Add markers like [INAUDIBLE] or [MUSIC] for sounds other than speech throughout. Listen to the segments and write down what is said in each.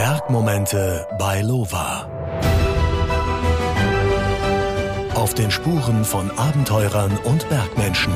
Bergmomente bei Lova. Auf den Spuren von Abenteurern und Bergmenschen.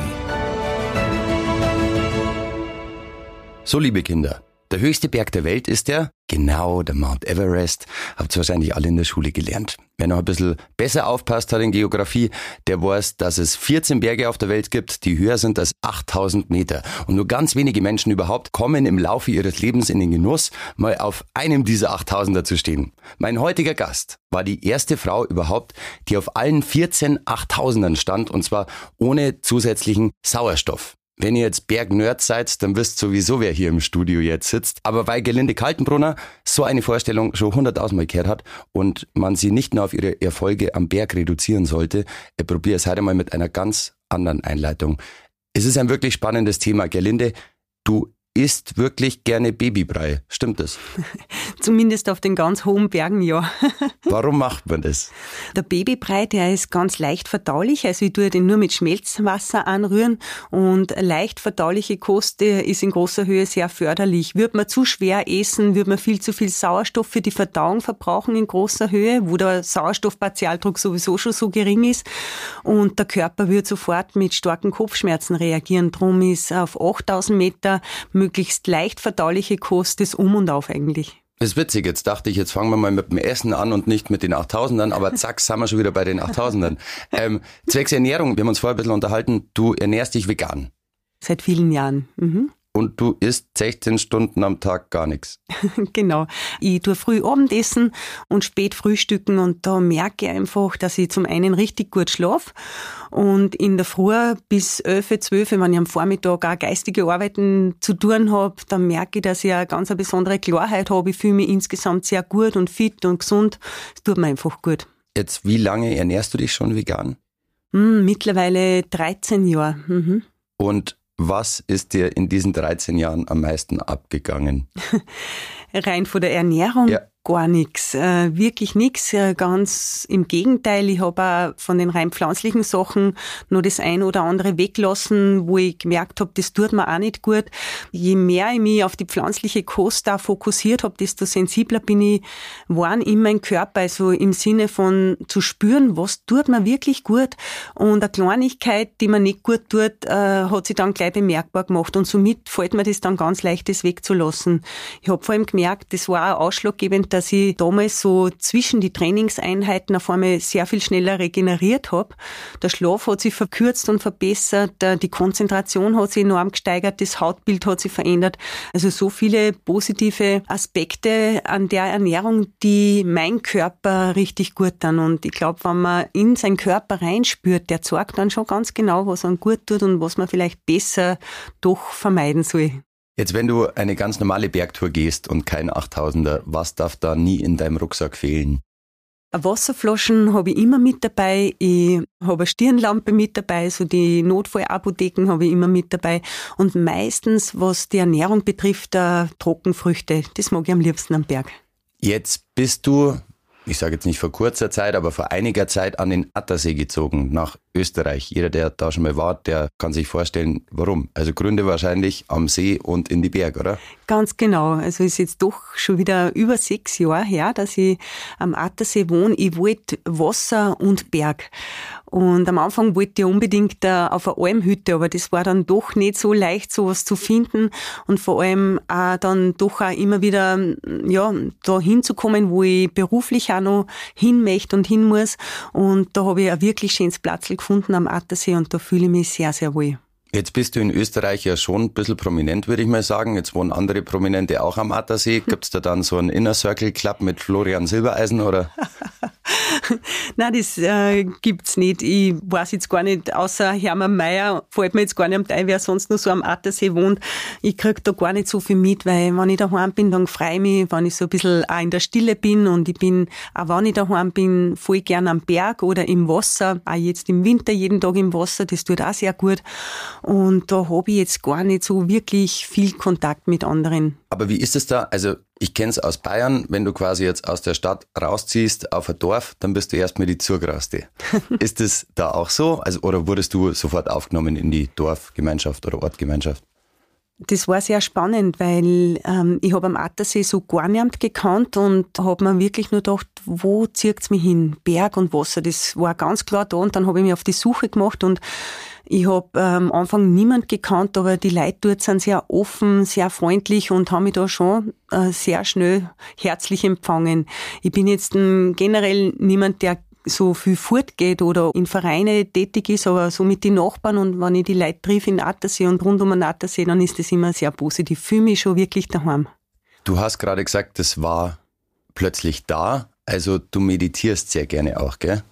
So, liebe Kinder, der höchste Berg der Welt ist der, genau, der Mount Everest. Habt ihr wahrscheinlich alle in der Schule gelernt. Wer noch ein bisschen besser aufpasst hat in Geografie, der weiß, dass es 14 Berge auf der Welt gibt, die höher sind als 8000 Meter. Und nur ganz wenige Menschen überhaupt kommen im Laufe ihres Lebens in den Genuss, mal auf einem dieser 8000er zu stehen. Mein heutiger Gast war die erste Frau überhaupt, die auf allen 14 8000ern stand, und zwar ohne zusätzlichen Sauerstoff. Wenn ihr jetzt Bergnerd seid, dann wisst sowieso, wer hier im Studio jetzt sitzt. Aber weil Gelinde Kaltenbrunner so eine Vorstellung schon hunderttausendmal gehört hat und man sie nicht nur auf ihre Erfolge am Berg reduzieren sollte, ich probiere es heute mal mit einer ganz anderen Einleitung. Es ist ein wirklich spannendes Thema. Gerlinde, du isst wirklich gerne Babybrei. Stimmt das? [LAUGHS] Zumindest auf den ganz hohen Bergen, ja. [LAUGHS] Warum macht man das? Der Babybrei, der ist ganz leicht verdaulich. Also ich tue den nur mit Schmelzwasser anrühren und leicht verdauliche Kost ist in großer Höhe sehr förderlich. Wird man zu schwer essen, wird man viel zu viel Sauerstoff für die Verdauung verbrauchen in großer Höhe, wo der Sauerstoffpartialdruck sowieso schon so gering ist und der Körper wird sofort mit starken Kopfschmerzen reagieren. Drum ist auf 8000 Meter möglichst leicht verdauliche Kost das Um und Auf eigentlich. Das ist witzig, jetzt dachte ich, jetzt fangen wir mal mit dem Essen an und nicht mit den 8000ern, aber [LAUGHS] zack, sind wir schon wieder bei den 8000ern. Ähm, zwecks Ernährung, wir haben uns vorher ein bisschen unterhalten, du ernährst dich vegan. Seit vielen Jahren. Mhm und du isst 16 Stunden am Tag gar nichts. [LAUGHS] genau. Ich tue früh Abendessen und spät frühstücken und da merke ich einfach, dass ich zum einen richtig gut schlafe und in der Früh bis 11, 12, wenn ich am Vormittag auch geistige Arbeiten zu tun habe, dann merke ich, dass ich eine ganz eine besondere Klarheit habe. Ich fühle mich insgesamt sehr gut und fit und gesund. Es tut mir einfach gut. Jetzt, wie lange ernährst du dich schon vegan? Hm, mittlerweile 13 Jahre. Mhm. Und was ist dir in diesen 13 Jahren am meisten abgegangen? [LAUGHS] Rein von der Ernährung? Ja gar nichts, äh, wirklich nichts. Äh, ganz im Gegenteil, ich habe auch von den rein pflanzlichen Sachen nur das ein oder andere weglassen, wo ich gemerkt habe, das tut mir auch nicht gut. Je mehr ich mich auf die pflanzliche Kost da fokussiert habe, desto sensibler bin ich geworden in meinem Körper, also im Sinne von zu spüren, was tut mir wirklich gut. Und eine Kleinigkeit, die mir nicht gut tut, äh, hat sich dann gleich bemerkbar gemacht. Und somit fällt mir das dann ganz leicht, das wegzulassen. Ich habe vor allem gemerkt, das war auch ausschlaggebend, dass ich damals so zwischen die Trainingseinheiten auf einmal sehr viel schneller regeneriert habe. Der Schlaf hat sich verkürzt und verbessert, die Konzentration hat sich enorm gesteigert, das Hautbild hat sich verändert. Also so viele positive Aspekte an der Ernährung, die mein Körper richtig gut dann. Und ich glaube, wenn man in seinen Körper reinspürt, der zeigt dann schon ganz genau, was einem gut tut und was man vielleicht besser doch vermeiden soll. Jetzt, wenn du eine ganz normale Bergtour gehst und kein 8000er, was darf da nie in deinem Rucksack fehlen? Wasserflaschen habe ich immer mit dabei. Ich habe eine Stirnlampe mit dabei, so die Notfallapotheken habe ich immer mit dabei. Und meistens, was die Ernährung betrifft, äh, Trockenfrüchte. Das mag ich am liebsten am Berg. Jetzt bist du, ich sage jetzt nicht vor kurzer Zeit, aber vor einiger Zeit an den Attersee gezogen, nach Österreich. Jeder, der da schon mal war, der kann sich vorstellen, warum. Also Gründe wahrscheinlich am See und in die Berge, oder? Ganz genau. Also ist jetzt doch schon wieder über sechs Jahre her, dass ich am Attersee wohne. Ich wollte Wasser und Berg. Und am Anfang wollte ich unbedingt äh, auf eine Almhütte, aber das war dann doch nicht so leicht, sowas zu finden. Und vor allem auch dann doch auch immer wieder, ja, da hinzukommen, wo ich beruflich auch noch hin möchte und hin muss. Und da habe ich ein wirklich schönes Platz gefunden am Attersee und da fühle ich mich sehr, sehr wohl. Jetzt bist du in Österreich ja schon ein bisschen prominent, würde ich mal sagen. Jetzt wohnen andere Prominente auch am Attersee. [LAUGHS] Gibt es da dann so einen Inner Circle Club mit Florian Silbereisen oder? [LAUGHS] Nein, das äh, gibt's nicht. Ich weiß jetzt gar nicht, außer Hermann Mayer fällt mir jetzt gar nicht am Teil, wer sonst nur so am Attersee wohnt. Ich krieg da gar nicht so viel mit, weil wenn ich daheim bin, dann freue ich mich, wenn ich so ein bisschen auch in der Stille bin und ich bin, auch wenn ich daheim bin, voll gern am Berg oder im Wasser, auch jetzt im Winter jeden Tag im Wasser, das tut auch sehr gut. Und da habe ich jetzt gar nicht so wirklich viel Kontakt mit anderen. Aber wie ist es da? Also ich kenne es aus Bayern, wenn du quasi jetzt aus der Stadt rausziehst auf ein Dorf, dann bist du erstmal die Zugraste. [LAUGHS] ist es da auch so? Also, oder wurdest du sofort aufgenommen in die Dorfgemeinschaft oder Ortgemeinschaft? Das war sehr spannend, weil ähm, ich habe am Attersee so gar niemand gekannt und habe mir wirklich nur gedacht, wo zieht's mich hin? Berg und Wasser, das war ganz klar da und dann habe ich mich auf die Suche gemacht und ich habe ähm, am Anfang niemand gekannt, aber die Leute dort sind sehr offen, sehr freundlich und haben mich da schon äh, sehr schnell herzlich empfangen. Ich bin jetzt ähm, generell niemand, der so viel fortgeht oder in Vereine tätig ist, aber so mit den Nachbarn und wenn ich die Leute triff in Attersee und rund um den Attersee, dann ist das immer sehr positiv. Fühle mich schon wirklich daheim. Du hast gerade gesagt, das war plötzlich da. Also du meditierst sehr gerne auch, gell?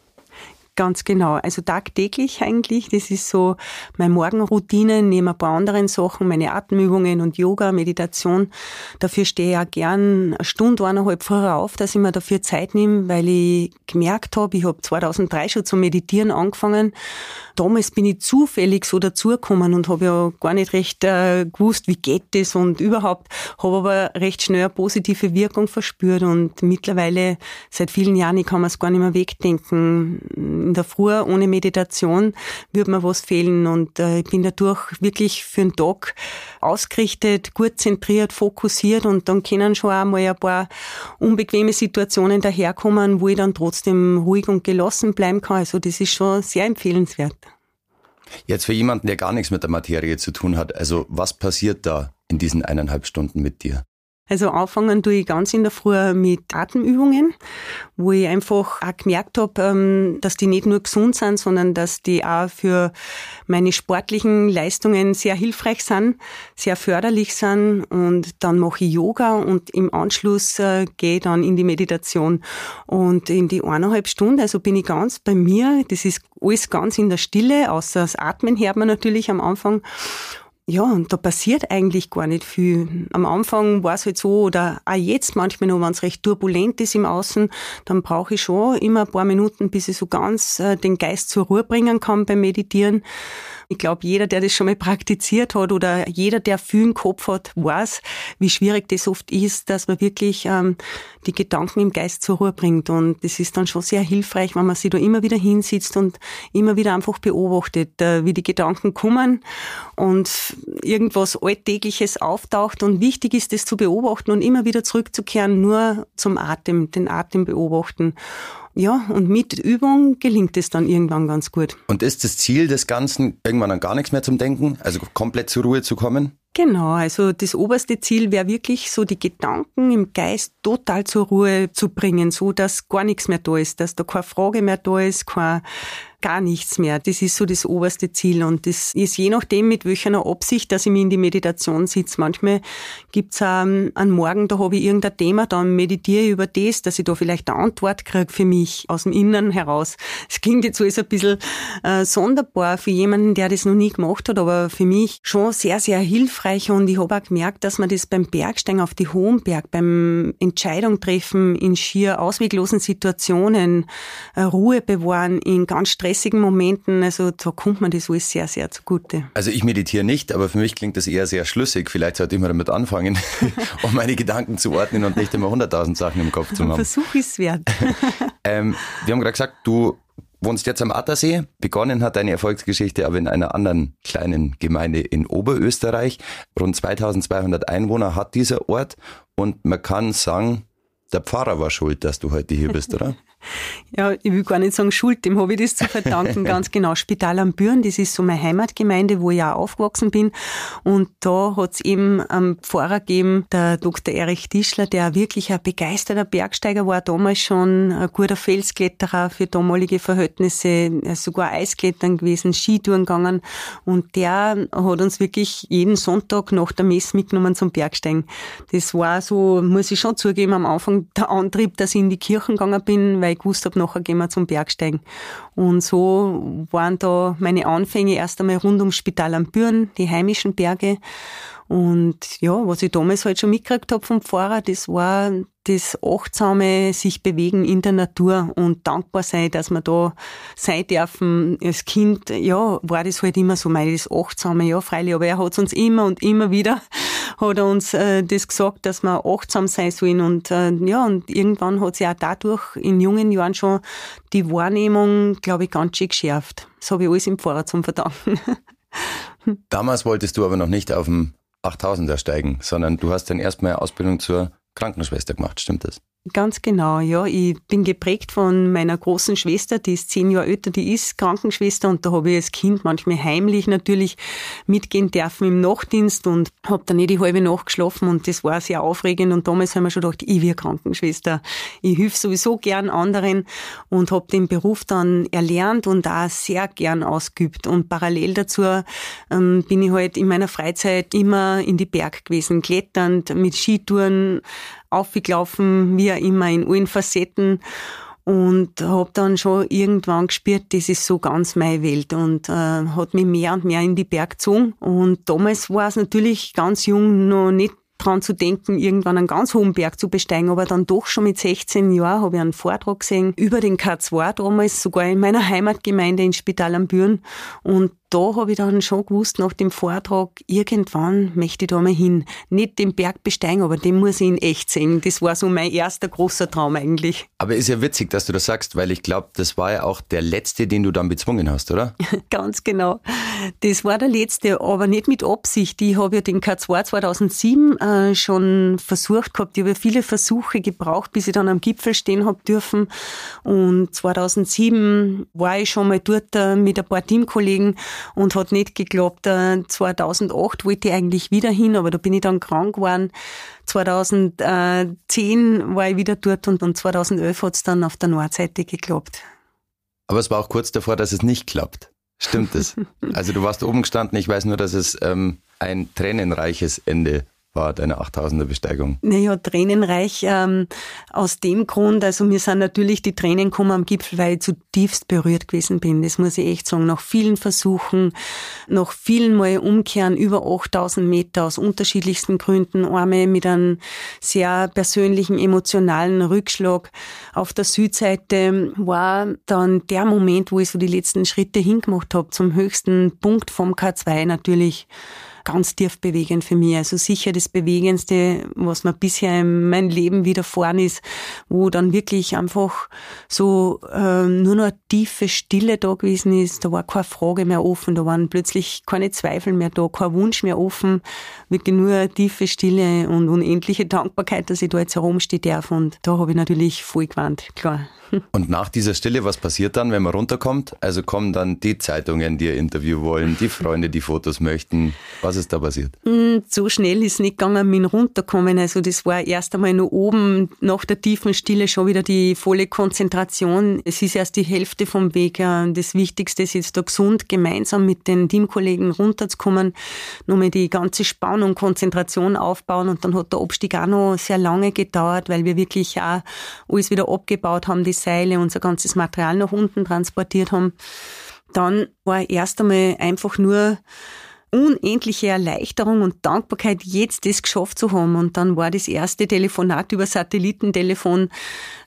Ganz genau. Also tagtäglich eigentlich. Das ist so meine Morgenroutine neben ein paar anderen Sachen, meine Atemübungen und Yoga, Meditation. Dafür stehe ich auch gern eine Stunde, eineinhalb früher auf, dass ich mir dafür Zeit nehme, weil ich gemerkt habe, ich habe 2003 schon zum Meditieren angefangen. Damals bin ich zufällig so dazugekommen und habe ja gar nicht recht äh, gewusst, wie geht das und überhaupt, habe aber recht schnell eine positive Wirkung verspürt und mittlerweile seit vielen Jahren, ich kann mir es gar nicht mehr wegdenken, in der Früh ohne Meditation würde mir was fehlen und äh, ich bin dadurch wirklich für den Tag ausgerichtet, gut zentriert, fokussiert und dann können schon auch mal ein paar unbequeme Situationen daherkommen, wo ich dann trotzdem ruhig und gelassen bleiben kann. Also das ist schon sehr empfehlenswert. Jetzt für jemanden, der gar nichts mit der Materie zu tun hat, also was passiert da in diesen eineinhalb Stunden mit dir? Also anfangen tue ich ganz in der Früh mit Atemübungen, wo ich einfach auch gemerkt habe, ähm, dass die nicht nur gesund sind, sondern dass die auch für meine sportlichen Leistungen sehr hilfreich sind, sehr förderlich sind. Und dann mache ich Yoga und im Anschluss äh, gehe ich dann in die Meditation. Und in die eineinhalb Stunden, also bin ich ganz bei mir. Das ist alles ganz in der Stille, außer das Atmen hört man natürlich am Anfang. Ja, und da passiert eigentlich gar nicht viel. Am Anfang war es halt so, oder auch jetzt manchmal noch, wenn es recht turbulent ist im Außen, dann brauche ich schon immer ein paar Minuten, bis ich so ganz äh, den Geist zur Ruhe bringen kann beim Meditieren. Ich glaube, jeder, der das schon mal praktiziert hat oder jeder, der viel im Kopf hat, weiß, wie schwierig das oft ist, dass man wirklich ähm, die Gedanken im Geist zur Ruhe bringt. Und das ist dann schon sehr hilfreich, wenn man sich da immer wieder hinsitzt und immer wieder einfach beobachtet, äh, wie die Gedanken kommen und irgendwas Alltägliches auftaucht. Und wichtig ist, das zu beobachten und immer wieder zurückzukehren, nur zum Atem, den Atem beobachten. Ja, und mit Übung gelingt es dann irgendwann ganz gut. Und ist das Ziel des Ganzen, irgendwann an gar nichts mehr zum Denken, also komplett zur Ruhe zu kommen? Genau, also das oberste Ziel wäre wirklich so die Gedanken im Geist total zur Ruhe zu bringen, so dass gar nichts mehr da ist, dass da keine Frage mehr da ist, kein gar nichts mehr. Das ist so das oberste Ziel und das ist je nachdem, mit welcher Absicht, dass ich mich in die Meditation sitze. Manchmal gibt's ähm, einen Morgen, da habe ich irgendein Thema, dann meditiere ich über das, dass ich da vielleicht eine Antwort kriege für mich aus dem Inneren heraus. Es klingt jetzt alles ein bisschen äh, sonderbar für jemanden, der das noch nie gemacht hat, aber für mich schon sehr, sehr hilfreich und ich habe auch gemerkt, dass man das beim Bergsteigen auf die Hohenberg, beim Entscheidung treffen in schier ausweglosen Situationen, äh, Ruhe bewahren in ganz stressigen stressigen Momenten, also da kommt man das alles sehr, sehr zugute. Also ich meditiere nicht, aber für mich klingt das eher sehr schlüssig. Vielleicht sollte ich mal damit anfangen, [LAUGHS] [LAUGHS] um meine Gedanken zu ordnen und nicht immer hunderttausend Sachen im Kopf zu haben. Versuch ist wert. [LAUGHS] ähm, wir haben gerade gesagt, du wohnst jetzt am Attersee. Begonnen hat deine Erfolgsgeschichte aber in einer anderen kleinen Gemeinde in Oberösterreich. Rund 2200 Einwohner hat dieser Ort und man kann sagen, der Pfarrer war schuld, dass du heute hier bist, oder? Ja, ich will gar nicht sagen Schuld, dem habe ich das zu verdanken, [LAUGHS] ganz genau. Spital am Büren, das ist so meine Heimatgemeinde, wo ich auch aufgewachsen bin. Und da hat es eben einen Pfarrer gegeben, der Dr. Erich Tischler, der wirklich ein begeisterter Bergsteiger war, damals schon ein guter Felskletterer für damalige Verhältnisse, sogar Eisklettern gewesen, Skitouren gegangen. Und der hat uns wirklich jeden Sonntag nach der Messe mitgenommen zum Bergsteigen. Das war so, muss ich schon zugeben, am Anfang der Antrieb, dass ich in die Kirchen gegangen bin, weil ich gewusst habe, nachher gehen wir zum Bergsteigen. Und so waren da meine Anfänge erst einmal rund ums Spital am Büren, die heimischen Berge. Und ja, was ich damals halt schon mitgekriegt habe vom Pfarrer, das war das achtsame sich bewegen in der Natur und dankbar sein, dass wir da sein dürfen. Als Kind, ja, war das halt immer so mein das achtsame, ja, freilich, aber er hat uns immer und immer wieder [LAUGHS] hat er uns äh, das gesagt, dass wir achtsam sein sollen und äh, ja, und irgendwann hat sich auch dadurch in jungen Jahren schon die Wahrnehmung, glaube ich, ganz schön geschärft. Das habe ich alles im Pfarrer zum Verdanken. [LAUGHS] Damals wolltest du aber noch nicht auf dem 8000er steigen, sondern du hast dann erstmal Ausbildung zur Krankenschwester gemacht, stimmt das? Ganz genau, ja. Ich bin geprägt von meiner großen Schwester, die ist zehn Jahre älter, die ist Krankenschwester und da habe ich als Kind manchmal heimlich natürlich mitgehen dürfen im Nachtdienst und habe dann nicht die halbe Nacht geschlafen und das war sehr aufregend und damals haben wir schon gedacht, ich will Krankenschwester. Ich helfe sowieso gern anderen und habe den Beruf dann erlernt und auch sehr gern ausgeübt und parallel dazu ähm, bin ich halt in meiner Freizeit immer in die Berg gewesen, kletternd, mit Skitouren, aufgelaufen, wie auch immer, in allen Facetten und habe dann schon irgendwann gespürt, das ist so ganz meine Welt und äh, hat mich mehr und mehr in die Berg gezogen. Und damals war es natürlich ganz jung noch nicht dran zu denken, irgendwann einen ganz hohen Berg zu besteigen, aber dann doch schon mit 16 Jahren habe ich einen Vortrag gesehen über den K2 damals, sogar in meiner Heimatgemeinde in Spital am Büren und da habe ich dann schon gewusst, nach dem Vortrag, irgendwann möchte ich da mal hin. Nicht den Berg besteigen, aber den muss ich in echt sehen. Das war so mein erster großer Traum eigentlich. Aber ist ja witzig, dass du das sagst, weil ich glaube, das war ja auch der letzte, den du dann bezwungen hast, oder? [LAUGHS] Ganz genau. Das war der letzte, aber nicht mit Absicht. Ich habe ja den K2 2007 äh, schon versucht gehabt. Ich habe viele Versuche gebraucht, bis ich dann am Gipfel stehen habe dürfen. Und 2007 war ich schon mal dort äh, mit ein paar Teamkollegen und hat nicht geklappt. 2008 wollte ich eigentlich wieder hin, aber da bin ich dann krank geworden. 2010 war ich wieder dort und, und 2011 hat es dann auf der Nordseite geklappt. Aber es war auch kurz davor, dass es nicht klappt. Stimmt es? [LAUGHS] also du warst oben gestanden, ich weiß nur, dass es ähm, ein tränenreiches Ende war deine 8000er Besteigung? Naja, tränenreich ähm, aus dem Grund, also mir sind natürlich die Tränen gekommen am Gipfel, weil ich zutiefst berührt gewesen bin. Das muss ich echt sagen. Nach vielen Versuchen, nach vielen Mal umkehren, über 8000 Meter aus unterschiedlichsten Gründen, einmal mit einem sehr persönlichen, emotionalen Rückschlag. Auf der Südseite war dann der Moment, wo ich so die letzten Schritte hingemacht habe, zum höchsten Punkt vom K2 natürlich ganz tief bewegend für mich. Also sicher das Bewegendste, was mir bisher in meinem Leben widerfahren ist, wo dann wirklich einfach so äh, nur noch tiefe Stille da gewesen ist. Da war keine Frage mehr offen, da waren plötzlich keine Zweifel mehr da, kein Wunsch mehr offen, wirklich nur tiefe Stille und unendliche Dankbarkeit, dass ich da jetzt herumstehen darf. Und da habe ich natürlich voll gewarnt, klar. Und nach dieser Stille, was passiert dann, wenn man runterkommt? Also kommen dann die Zeitungen, die ein Interview wollen, die Freunde, die Fotos möchten. Was ist da passiert? Hm, so schnell ist nicht gegangen mit runterkommen. Also das war erst einmal nur oben, nach der tiefen Stille schon wieder die volle Konzentration. Es ist erst die Hälfte vom Weg. Das Wichtigste ist jetzt da gesund gemeinsam mit den Teamkollegen runterzukommen, nochmal die ganze Spannung, Konzentration aufbauen und dann hat der Abstieg auch noch sehr lange gedauert, weil wir wirklich auch alles wieder abgebaut haben, die Seile, unser ganzes Material nach unten transportiert haben. Dann war erst einmal einfach nur unendliche Erleichterung und Dankbarkeit, jetzt das geschafft zu haben. Und dann war das erste Telefonat über Satellitentelefon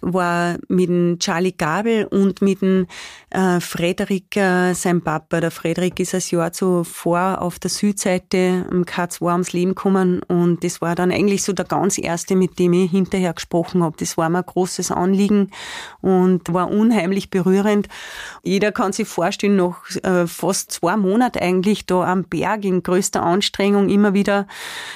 war mit dem Charlie Gabel und mit dem äh, Frederik, äh, sein Papa. Der Frederik ist ein Jahr zuvor auf der Südseite am K2 ums Leben gekommen und das war dann eigentlich so der ganz erste, mit dem ich hinterher gesprochen habe. Das war mir ein großes Anliegen und war unheimlich berührend. Jeder kann sich vorstellen, nach äh, fast zwei Monaten eigentlich da am Berg in größter Anstrengung immer wieder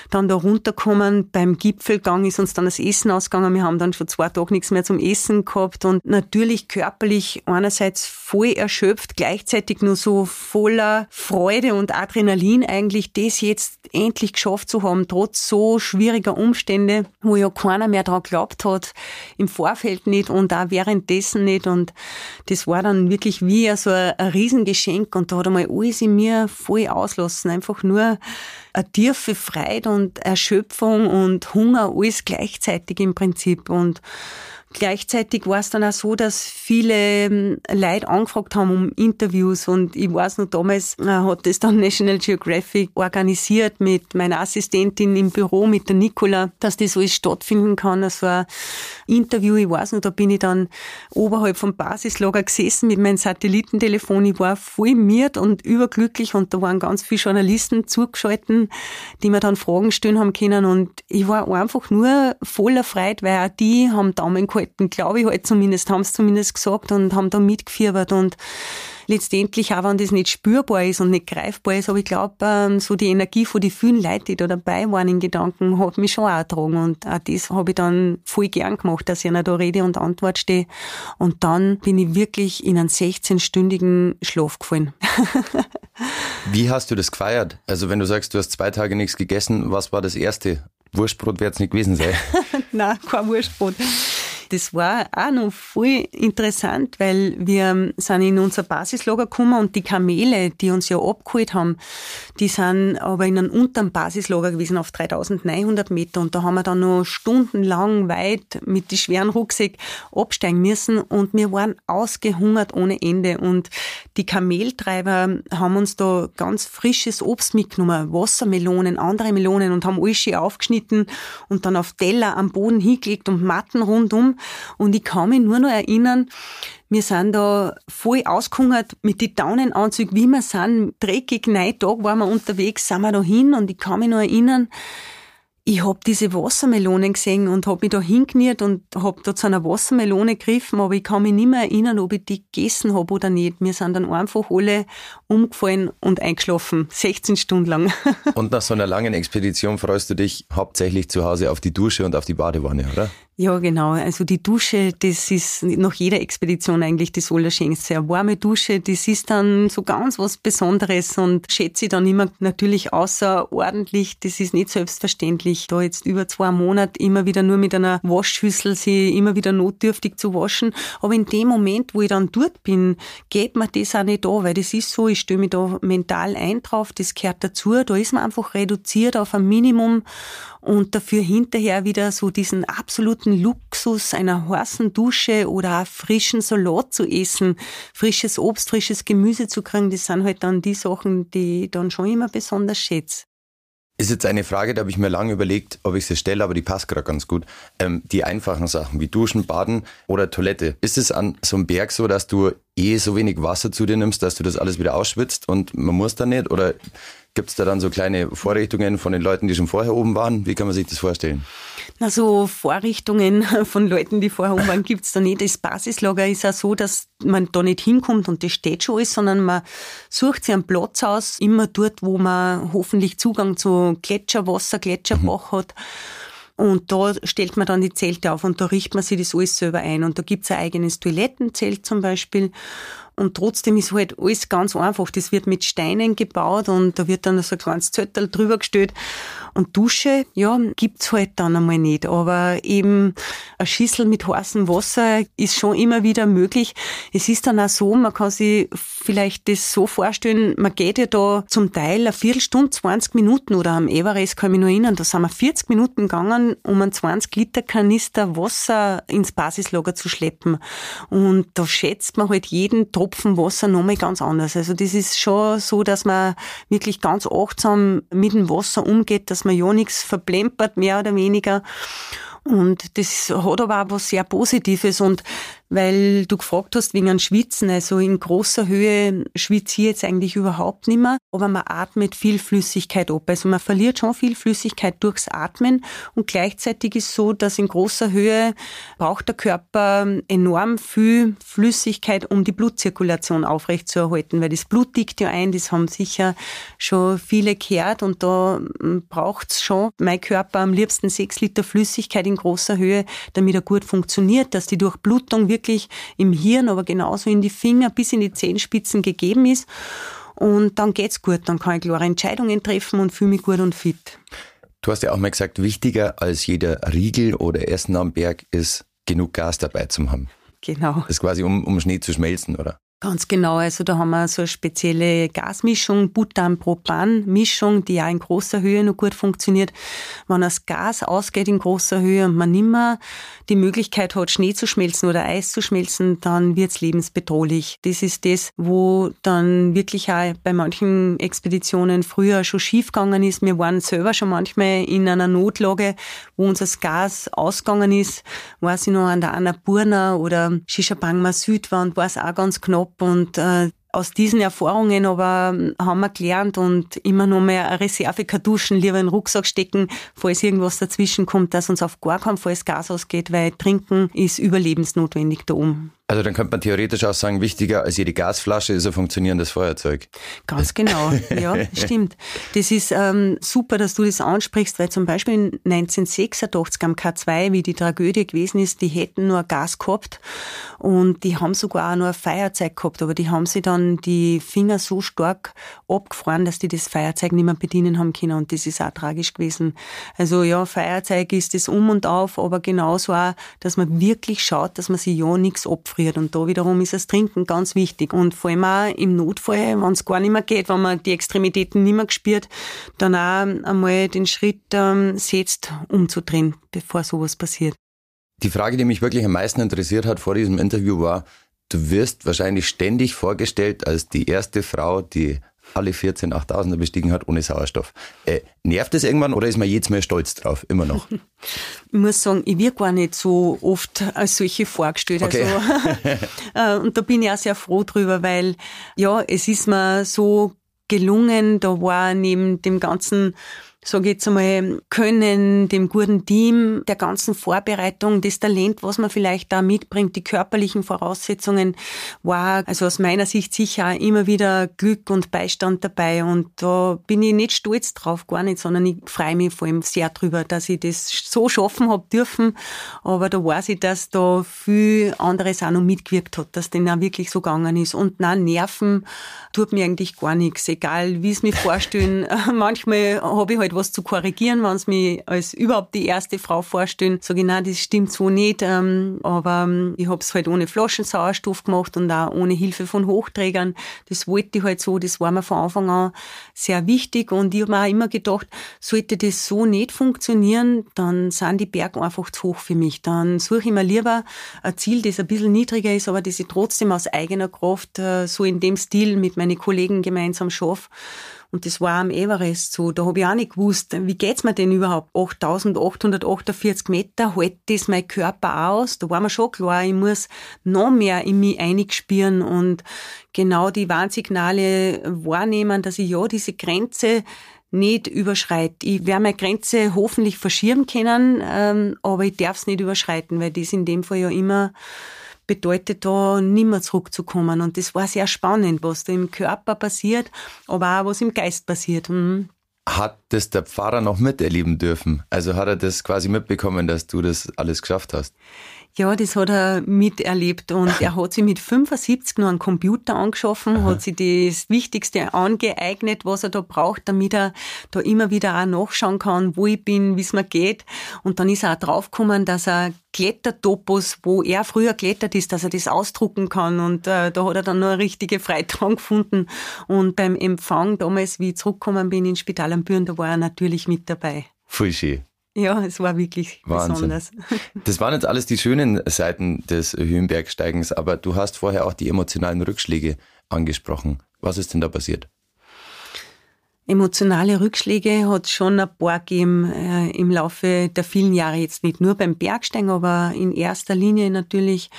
dann da runterkommen. Beim Gipfelgang ist uns dann das Essen ausgegangen. Wir haben dann schon zwei Tage nichts mehr zum Essen gehabt und natürlich körperlich einerseits voll erschöpft, gleichzeitig nur so voller Freude und Adrenalin eigentlich, das jetzt endlich geschafft zu haben, trotz so schwieriger Umstände, wo ja keiner mehr daran geglaubt hat, im Vorfeld nicht und auch währenddessen nicht. Und das war dann wirklich wie so ein, ein Riesengeschenk und da hat einmal alles in mir voll auslassen, einfach nur eine tiefe Freude und Erschöpfung und Hunger, alles gleichzeitig im Prinzip. Und Gleichzeitig war es dann auch so, dass viele ähm, Leute angefragt haben um Interviews und ich weiß noch, damals äh, hat das dann National Geographic organisiert mit meiner Assistentin im Büro, mit der Nicola, dass das alles stattfinden kann. Das war ein Interview, ich weiß noch, da bin ich dann oberhalb vom Basislager gesessen mit meinem Satellitentelefon. Ich war voll miert und überglücklich und da waren ganz viele Journalisten zugeschalten, die mir dann Fragen stellen haben können und ich war einfach nur voller Freude, weil auch die haben Daumen gehalten ausgehalten, glaube ich halt zumindest, haben es zumindest gesagt und haben da mitgefiebert und letztendlich, auch wenn das nicht spürbar ist und nicht greifbar ist, aber ich glaube, ähm, so die Energie von den vielen Leuten, die da dabei waren in Gedanken, hat mich schon auch getragen. Und auch das habe ich dann voll gern gemacht, dass ich da Rede und Antwort stehe. Und dann bin ich wirklich in einen 16-stündigen Schlaf gefallen. [LAUGHS] Wie hast du das gefeiert? Also wenn du sagst, du hast zwei Tage nichts gegessen, was war das erste? Wurstbrot wird es nicht gewesen sein. [LAUGHS] Nein, kein Wurstbrot das war auch noch voll interessant, weil wir sind in unser Basislager gekommen und die Kamele, die uns ja abgeholt haben, die sind aber in einem unteren Basislager gewesen auf 3900 Meter. Und da haben wir dann noch stundenlang weit mit die schweren Rucksäck absteigen müssen. Und wir waren ausgehungert ohne Ende. Und die Kameltreiber haben uns da ganz frisches Obst mitgenommen, Wassermelonen, andere Melonen und haben alles schön aufgeschnitten und dann auf Teller am Boden hingelegt und Matten rundum und ich kann mich nur noch erinnern, wir sind da voll ausgehungert mit den Daunenanzügen, wie wir sind, dreckig, neun Tage waren wir unterwegs, sind wir da hin und ich kann mich noch erinnern, ich hab diese Wassermelonen gesehen und hab mich da hingeniert und hab da zu einer Wassermelone gegriffen, aber ich kann mich nicht mehr erinnern, ob ich die gegessen hab oder nicht. Wir sind dann einfach alle umgefallen und eingeschlafen, 16 Stunden lang. [LAUGHS] und nach so einer langen Expedition freust du dich hauptsächlich zu Hause auf die Dusche und auf die Badewanne, oder? Ja, genau. Also die Dusche, das ist nach jeder Expedition eigentlich das Allerschönste. Eine warme Dusche, das ist dann so ganz was Besonderes und schätze ich dann immer natürlich außerordentlich. Das ist nicht selbstverständlich, da jetzt über zwei Monate immer wieder nur mit einer Waschschüssel sie immer wieder notdürftig zu waschen. Aber in dem Moment, wo ich dann dort bin, geht mir das auch nicht da, weil das ist so, ich stelle mich da mental ein drauf, das gehört dazu. Da ist man einfach reduziert auf ein Minimum und dafür hinterher wieder so diesen absoluten Luxus einer heißen Dusche oder frischen Salat zu essen, frisches Obst, frisches Gemüse zu kriegen, das sind halt dann die Sachen, die ich dann schon immer besonders schätze. Ist jetzt eine Frage, da habe ich mir lange überlegt, ob ich sie stelle, aber die passt gerade ganz gut. Ähm, die einfachen Sachen wie Duschen, Baden oder Toilette. Ist es an so einem Berg so, dass du eh so wenig Wasser zu dir nimmst, dass du das alles wieder ausschwitzt und man muss da nicht? Oder Gibt es da dann so kleine Vorrichtungen von den Leuten, die schon vorher oben waren? Wie kann man sich das vorstellen? Na, so Vorrichtungen von Leuten, die vorher oben waren, gibt es da nicht. Das Basislager ist auch so, dass man da nicht hinkommt und das steht schon alles, sondern man sucht sich einen Platz aus, immer dort, wo man hoffentlich Zugang zu Gletscherwasser, Gletscherbach mhm. hat. Und da stellt man dann die Zelte auf und da richtet man sich das alles selber ein. Und da gibt's ein eigenes Toilettenzelt zum Beispiel. Und trotzdem ist halt alles ganz einfach. Das wird mit Steinen gebaut und da wird dann so ein kleines Zettel drüber gestellt. Und Dusche, ja, gibt's halt dann einmal nicht. Aber eben ein Schüssel mit heißem Wasser ist schon immer wieder möglich. Es ist dann auch so, man kann sich vielleicht das so vorstellen, man geht ja da zum Teil eine Viertelstunde, 20 Minuten oder am Everest kann ich mich noch erinnern, da sind wir 40 Minuten gegangen, um einen 20 Liter Kanister Wasser ins Basislager zu schleppen. Und da schätzt man halt jeden Tropfen Wasser nochmal ganz anders. Also das ist schon so, dass man wirklich ganz achtsam mit dem Wasser umgeht, dass man ja nichts verplempert, mehr oder weniger. Und das hat aber auch was sehr Positives. Und weil du gefragt hast wegen einem Schwitzen. Also in großer Höhe schwitze ich jetzt eigentlich überhaupt nicht mehr, aber man atmet viel Flüssigkeit ab. Also man verliert schon viel Flüssigkeit durchs Atmen. Und gleichzeitig ist so, dass in großer Höhe braucht der Körper enorm viel Flüssigkeit, um die Blutzirkulation aufrechtzuerhalten, weil das Blut dickt ja ein, das haben sicher schon viele gehört. Und da braucht's schon. Mein Körper am liebsten sechs Liter Flüssigkeit in großer Höhe, damit er gut funktioniert, dass die Durchblutung wirklich im Hirn, aber genauso in die Finger bis in die Zehenspitzen gegeben ist. Und dann geht's gut, dann kann ich klare Entscheidungen treffen und fühle mich gut und fit. Du hast ja auch mal gesagt, wichtiger als jeder Riegel oder Essen am Berg ist, genug Gas dabei zu haben. Genau. Das ist quasi, um, um Schnee zu schmelzen, oder? Ganz genau, also da haben wir so eine spezielle Gasmischung, Butan-Propan-Mischung, die ja in großer Höhe noch gut funktioniert. Wenn das Gas ausgeht in großer Höhe und man nicht mehr die Möglichkeit hat, Schnee zu schmelzen oder Eis zu schmelzen, dann wird's lebensbedrohlich. Das ist das, wo dann wirklich auch bei manchen Expeditionen früher schon schief gegangen ist. Wir waren selber schon manchmal in einer Notlage, wo unser Gas ausgegangen ist. Weiß ich noch an der Annapurna oder Shishapangma Süd war war es auch ganz knapp ab und äh, aus diesen Erfahrungen aber haben wir gelernt und immer noch mehr Reserve duschen, lieber in den Rucksack stecken, falls irgendwas dazwischen kommt, dass uns auf gar keinen Fall das Gas ausgeht, weil Trinken ist überlebensnotwendig da oben. Also dann könnte man theoretisch auch sagen, wichtiger als jede Gasflasche ist ein funktionierendes Feuerzeug. Ganz genau, ja, [LAUGHS] stimmt. Das ist ähm, super, dass du das ansprichst, weil zum Beispiel 1986 am K2, wie die Tragödie gewesen ist, die hätten nur Gas gehabt und die haben sogar auch nur ein Feuerzeug gehabt, aber die haben sich dann die Finger so stark abgefroren, dass die das Feuerzeug nicht mehr bedienen haben können und das ist auch tragisch gewesen. Also ja, Feuerzeug ist das um und auf, aber genauso auch, dass man wirklich schaut, dass man sich ja nichts opfert friert. Und da wiederum ist das Trinken ganz wichtig. Und vor allem auch im Notfall, wenn es gar nicht mehr geht, wenn man die Extremitäten nicht mehr spürt, dann auch einmal den Schritt ähm, setzt, umzudrehen, bevor sowas passiert. Die Frage, die mich wirklich am meisten interessiert hat vor diesem Interview war, du wirst wahrscheinlich ständig vorgestellt als die erste Frau, die alle 14 8000er bestiegen hat ohne Sauerstoff. Äh, nervt das irgendwann oder ist man jetzt mehr stolz drauf? Immer noch? [LAUGHS] Ich muss sagen, ich werde gar nicht so oft als solche vorgestellt. Okay. Also, [LAUGHS] äh, und da bin ich auch sehr froh drüber, weil ja, es ist mir so gelungen, da war neben dem ganzen sage ich jetzt einmal, Können, dem guten Team, der ganzen Vorbereitung, das Talent, was man vielleicht da mitbringt, die körperlichen Voraussetzungen, war also aus meiner Sicht sicher auch immer wieder Glück und Beistand dabei. Und da bin ich nicht stolz drauf, gar nicht, sondern ich freue mich vor allem sehr drüber, dass ich das so schaffen habe dürfen. Aber da weiß ich, dass da viel anderes auch noch mitgewirkt hat, dass das auch wirklich so gegangen ist. Und nein, Nerven tut mir eigentlich gar nichts, egal wie es mir vorstellen. [LAUGHS] Manchmal habe ich halt halt was zu korrigieren, wenn sie mich als überhaupt die erste Frau vorstellen. Sage ich, nein, das stimmt so nicht. Ähm, aber ähm, ich habe es halt ohne Flaschensauerstoff gemacht und auch ohne Hilfe von Hochträgern. Das wollte ich halt so, das war mir von Anfang an sehr wichtig. Und ich habe mir auch immer gedacht, sollte das so nicht funktionieren, dann sind die Berge einfach zu hoch für mich. Dann suche ich mir lieber ein Ziel, das ein bisschen niedriger ist, aber das ich trotzdem aus eigener Kraft äh, so in dem Stil mit meinen Kollegen gemeinsam schaffe. Und das war am Everest so. Da habe ich auch nicht gewusst, wie geht's mir denn überhaupt? 8848 Meter, hält das mein Körper aus? Da war mir schon klar, ich muss noch mehr in mich einspüren und genau die Warnsignale wahrnehmen, dass ich ja diese Grenze nicht überschreite. Ich werde meine Grenze hoffentlich verschieben können, ähm, aber ich darf es nicht überschreiten, weil das in dem Fall ja immer bedeutet, da nimmer zurückzukommen. Und das war sehr spannend, was da im Körper passiert, aber auch was im Geist passiert. Mhm. Hat das der Pfarrer noch miterleben dürfen? Also hat er das quasi mitbekommen, dass du das alles geschafft hast? Ja, das hat er miterlebt und [LAUGHS] er hat sich mit 75 noch einen Computer angeschaffen, Aha. hat sich das Wichtigste angeeignet, was er da braucht, damit er da immer wieder auch nachschauen kann, wo ich bin, wie es mir geht. Und dann ist er auch draufgekommen, dass er Klettertopos, wo er früher klettert ist, dass er das ausdrucken kann. Und äh, da hat er dann noch eine richtige dran gefunden. Und beim Empfang damals, wie ich zurückgekommen bin ins Spital am Büren, da war er natürlich mit dabei. Voll schön. Ja, es war wirklich Wahnsinn. besonders. [LAUGHS] Das waren jetzt alles die schönen Seiten des Höhenbergsteigens, aber du hast vorher auch die emotionalen Rückschläge angesprochen. Was ist denn da passiert? Emotionale Rückschläge hat es schon ein paar gegeben äh, im Laufe der vielen Jahre, jetzt nicht nur beim Bergsteigen, aber in erster Linie natürlich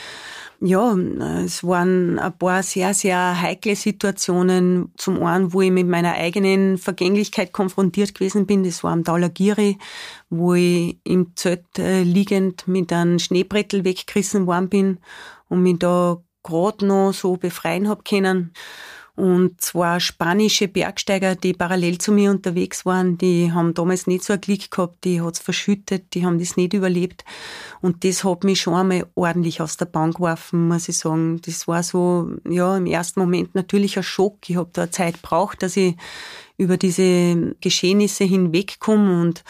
ja, es waren ein paar sehr, sehr heikle Situationen. Zum einen, wo ich mit meiner eigenen Vergänglichkeit konfrontiert gewesen bin. Das war am Daulagiri, wo ich im Zelt äh, liegend mit einem Schneebrettel weggerissen worden bin und mich da gerade noch so befreien hab können. Und zwei spanische Bergsteiger, die parallel zu mir unterwegs waren, die haben damals nicht so ein Glück gehabt, die hat's verschüttet, die haben das nicht überlebt. Und das hat mich schon einmal ordentlich aus der Bahn geworfen, muss ich sagen. Das war so, ja, im ersten Moment natürlich ein Schock. Ich habe da Zeit braucht, dass ich über diese Geschehnisse hinwegkomme und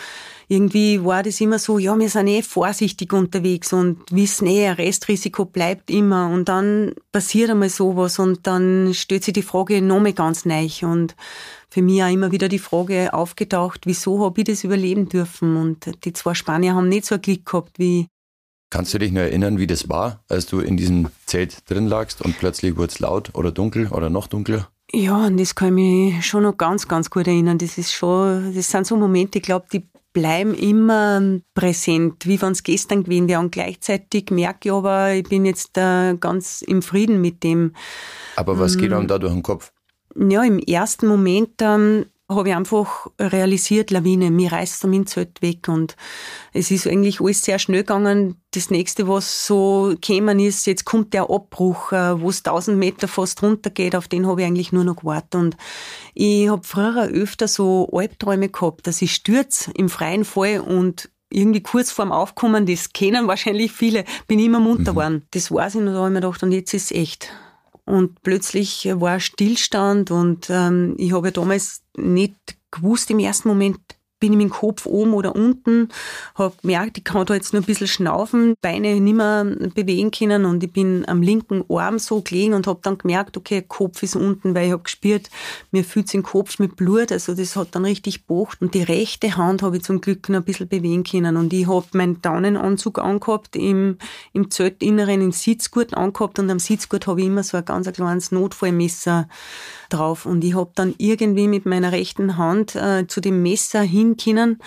irgendwie war das immer so, ja, wir sind eh vorsichtig unterwegs und wissen eh, ein Restrisiko bleibt immer. Und dann passiert einmal sowas und dann stellt sich die Frage nochmal ganz neu. Und für mich auch immer wieder die Frage aufgetaucht, wieso habe ich das überleben dürfen? Und die zwei Spanier haben nicht so ein Glück gehabt wie Kannst du dich nur erinnern, wie das war, als du in diesem Zelt drin lagst und plötzlich wurde es laut oder dunkel oder noch dunkler? Ja, an das kann ich mich schon noch ganz, ganz gut erinnern. Das ist schon, das sind so Momente, ich glaube, die bleiben immer präsent, wie wenn es gestern gewesen wäre. Und gleichzeitig merke ich aber, ich bin jetzt äh, ganz im Frieden mit dem. Aber was geht einem da durch den Kopf? Ja, im ersten Moment ähm, habe ich einfach realisiert, Lawine, mir reißt mein Zelt weg und es ist eigentlich alles sehr schnell gegangen. Das nächste, was so gekommen ist, jetzt kommt der Abbruch, wo es 1000 Meter fast runtergeht, auf den habe ich eigentlich nur noch gewartet und ich habe früher öfter so Albträume gehabt, dass ich stürze im freien Fall und irgendwie kurz vorm Aufkommen, das kennen wahrscheinlich viele, bin ich immer munter mhm. geworden. Das weiß ich noch, da habe ich mir gedacht, und jetzt ist es echt. Und plötzlich war Stillstand und ähm, ich habe ja damals nicht gewusst im ersten Moment, bin ich mit dem Kopf oben oder unten, habe gemerkt, ich kann da jetzt nur ein bisschen schnaufen, Beine nicht mehr bewegen können und ich bin am linken Arm so gelegen und habe dann gemerkt, okay, Kopf ist unten, weil ich habe gespürt, mir fühlt im Kopf mit Blut, also das hat dann richtig bocht und die rechte Hand habe ich zum Glück noch ein bisschen bewegen können und ich habe meinen Daunenanzug angehabt, im, im Zeltinneren, im Sitzgurt angehabt und am Sitzgurt habe ich immer so ein ganz kleines Notfallmesser drauf. Und ich habe dann irgendwie mit meiner rechten Hand äh, zu dem Messer hinkinnen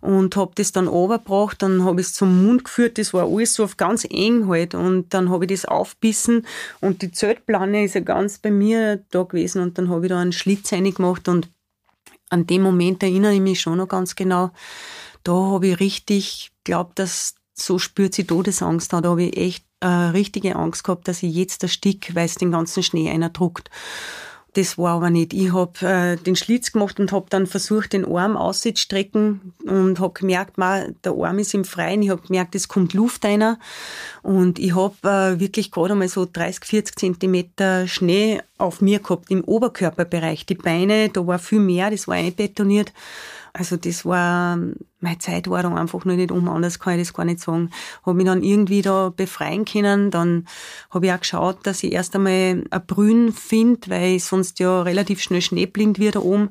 und habe das dann runtergebracht, dann habe ich es zum Mund geführt, das war alles so auf ganz eng halt und dann habe ich das aufbissen und die Zeltplane ist ja ganz bei mir da gewesen und dann habe ich da einen Schlitz reingemacht und an dem Moment erinnere ich mich schon noch ganz genau, da habe ich richtig glaubt, dass so spürt sie Todesangst da, da habe ich echt äh, richtige Angst gehabt, dass ich jetzt erstick, weil es den ganzen Schnee einer druckt. Das war aber nicht. Ich habe äh, den Schlitz gemacht und habe dann versucht, den Arm auszustrecken und habe gemerkt, man, der Arm ist im Freien. Ich habe gemerkt, es kommt Luft rein. Und ich habe äh, wirklich gerade einmal so 30, 40 Zentimeter Schnee auf mir gehabt, im Oberkörperbereich. Die Beine, da war viel mehr, das war einbetoniert. Also das war, meine Zeit war dann einfach nur nicht um, anders kann ich das gar nicht sagen. Habe mich dann irgendwie da befreien können. Dann habe ich auch geschaut, dass ich erst einmal ein Brühen finde, weil ich sonst ja relativ schnell schneeblind wird da oben.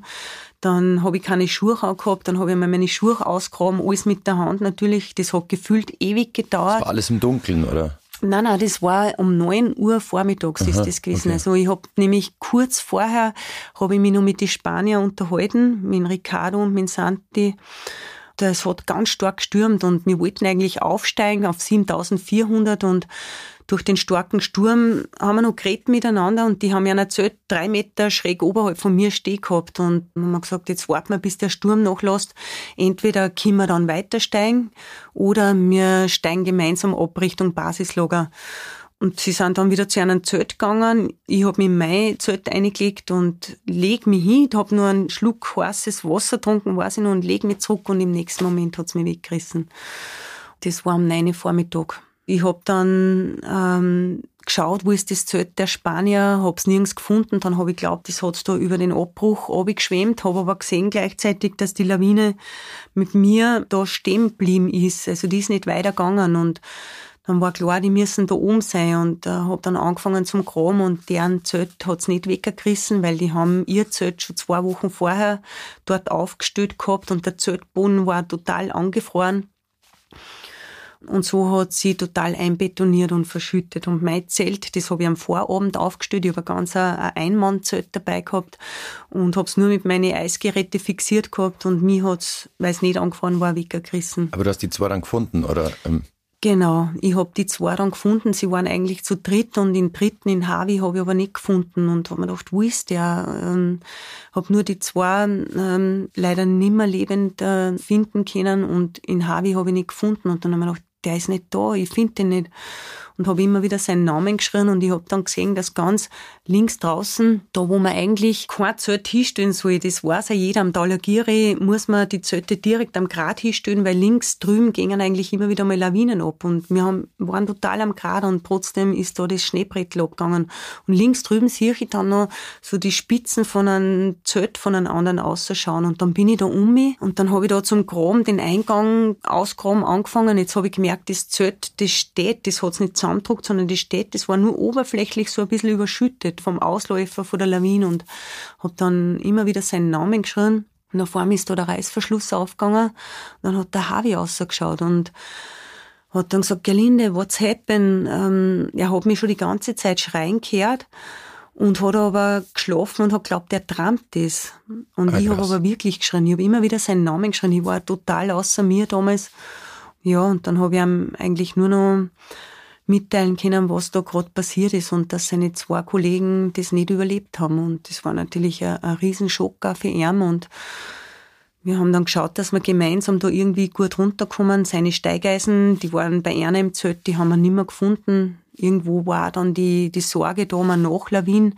Dann habe ich keine Schuhe gehabt, dann habe ich mir meine Schuhe ausgegraben, alles mit der Hand natürlich. Das hat gefühlt ewig gedauert. Das war alles im Dunkeln, oder? Nein, nein, das war um neun Uhr vormittags Aha, ist das gewesen. Okay. Also ich habe nämlich kurz vorher habe ich mich noch mit den Spaniern unterhalten, mit Ricardo und mit Santi. Das hat ganz stark gestürmt und wir wollten eigentlich aufsteigen auf 7400 und durch den starken Sturm haben wir noch geredet miteinander und die haben ja erzählt, drei Meter schräg oberhalb von mir stehen gehabt und haben gesagt, jetzt warten wir, bis der Sturm nachlässt. Entweder können wir dann weitersteigen oder wir steigen gemeinsam ab Richtung Basislager. Und sie sind dann wieder zu einem Zelt gegangen. Ich habe mich in mein Zelt eingelegt und leg mich hin. Ich habe nur einen Schluck heißes Wasser getrunken, weiß ich noch, und leg mich zurück und im nächsten Moment hat's mich weggerissen. Das war am 9. Vormittag. Ich habe dann ähm, geschaut, wo ist das Zelt der Spanier, habe es nirgends gefunden. Dann habe ich geglaubt, das hat's da über den Abbruch geschwemmt, habe aber gesehen gleichzeitig, dass die Lawine mit mir da stehen geblieben ist. Also die ist nicht weitergegangen und dann war klar, die müssen da oben sein und äh, habe dann angefangen zum Graben und deren Zelt hat's nicht weggerissen, weil die haben ihr Zelt schon zwei Wochen vorher dort aufgestellt gehabt und der Zeltboden war total angefroren. Und so hat sie total einbetoniert und verschüttet. Und mein Zelt, das habe ich am Vorabend aufgestellt. Ich habe ganz ein Einmannzelt dabei gehabt und habe es nur mit meinen Eisgeräten fixiert gehabt. Und mir hat es, weil es nicht angefahren war, weggerissen. Aber du hast die zwei dann gefunden, oder? Ähm Genau, ich habe die zwei dann gefunden. Sie waren eigentlich zu dritt und den dritten in Havi habe ich aber nicht gefunden und habe mir gedacht, wo ist der? Ähm, habe nur die zwei ähm, leider nimmer lebend äh, finden können und in Havi habe ich nicht gefunden und dann habe ich mir gedacht, der ist nicht da, ich finde den nicht. Und habe immer wieder seinen Namen geschrien und ich habe dann gesehen, dass ganz links draußen, da wo man eigentlich kein Zelt hinstellen soll, das weiß ja jeder, am Talagiri muss man die Zelte direkt am Grat hinstellen, weil links drüben gingen eigentlich immer wieder mal Lawinen ab und wir haben, waren total am Grat und trotzdem ist da das Schneebrettel abgegangen. Und links drüben sehe ich dann noch so die Spitzen von einem Zelt von einem anderen ausschauen und dann bin ich da um mich und dann habe ich da zum Graben den Eingang ausgraben angefangen. Jetzt habe ich gemerkt, das Zelt, das steht, das hat's nicht zusammendruckt, sondern das steht, das war nur oberflächlich so ein bisschen überschüttet vom Ausläufer von der Lawine und hab dann immer wieder seinen Namen geschrien. Und auf einmal ist da der Reißverschluss aufgegangen. Und dann hat der Harvey rausgeschaut und hat dann gesagt, Gerlinde, what's happened? Ähm, er hat mich schon die ganze Zeit schreien gehört. und hat aber geschlafen und hat glaubt, er träumt das. Und ah, ich habe aber wirklich geschrien. Ich habe immer wieder seinen Namen geschrien. Ich war total außer mir damals. Ja, und dann habe ich ihm eigentlich nur noch mitteilen können, was da gerade passiert ist und dass seine zwei Kollegen das nicht überlebt haben. Und das war natürlich ein, ein Riesenschock auch für ihn. Und wir haben dann geschaut, dass wir gemeinsam da irgendwie gut runterkommen. Seine Steigeisen, die waren bei einer im Zelt, die haben wir nicht mehr gefunden. Irgendwo war dann die, die Sorge da mal nach Lawin.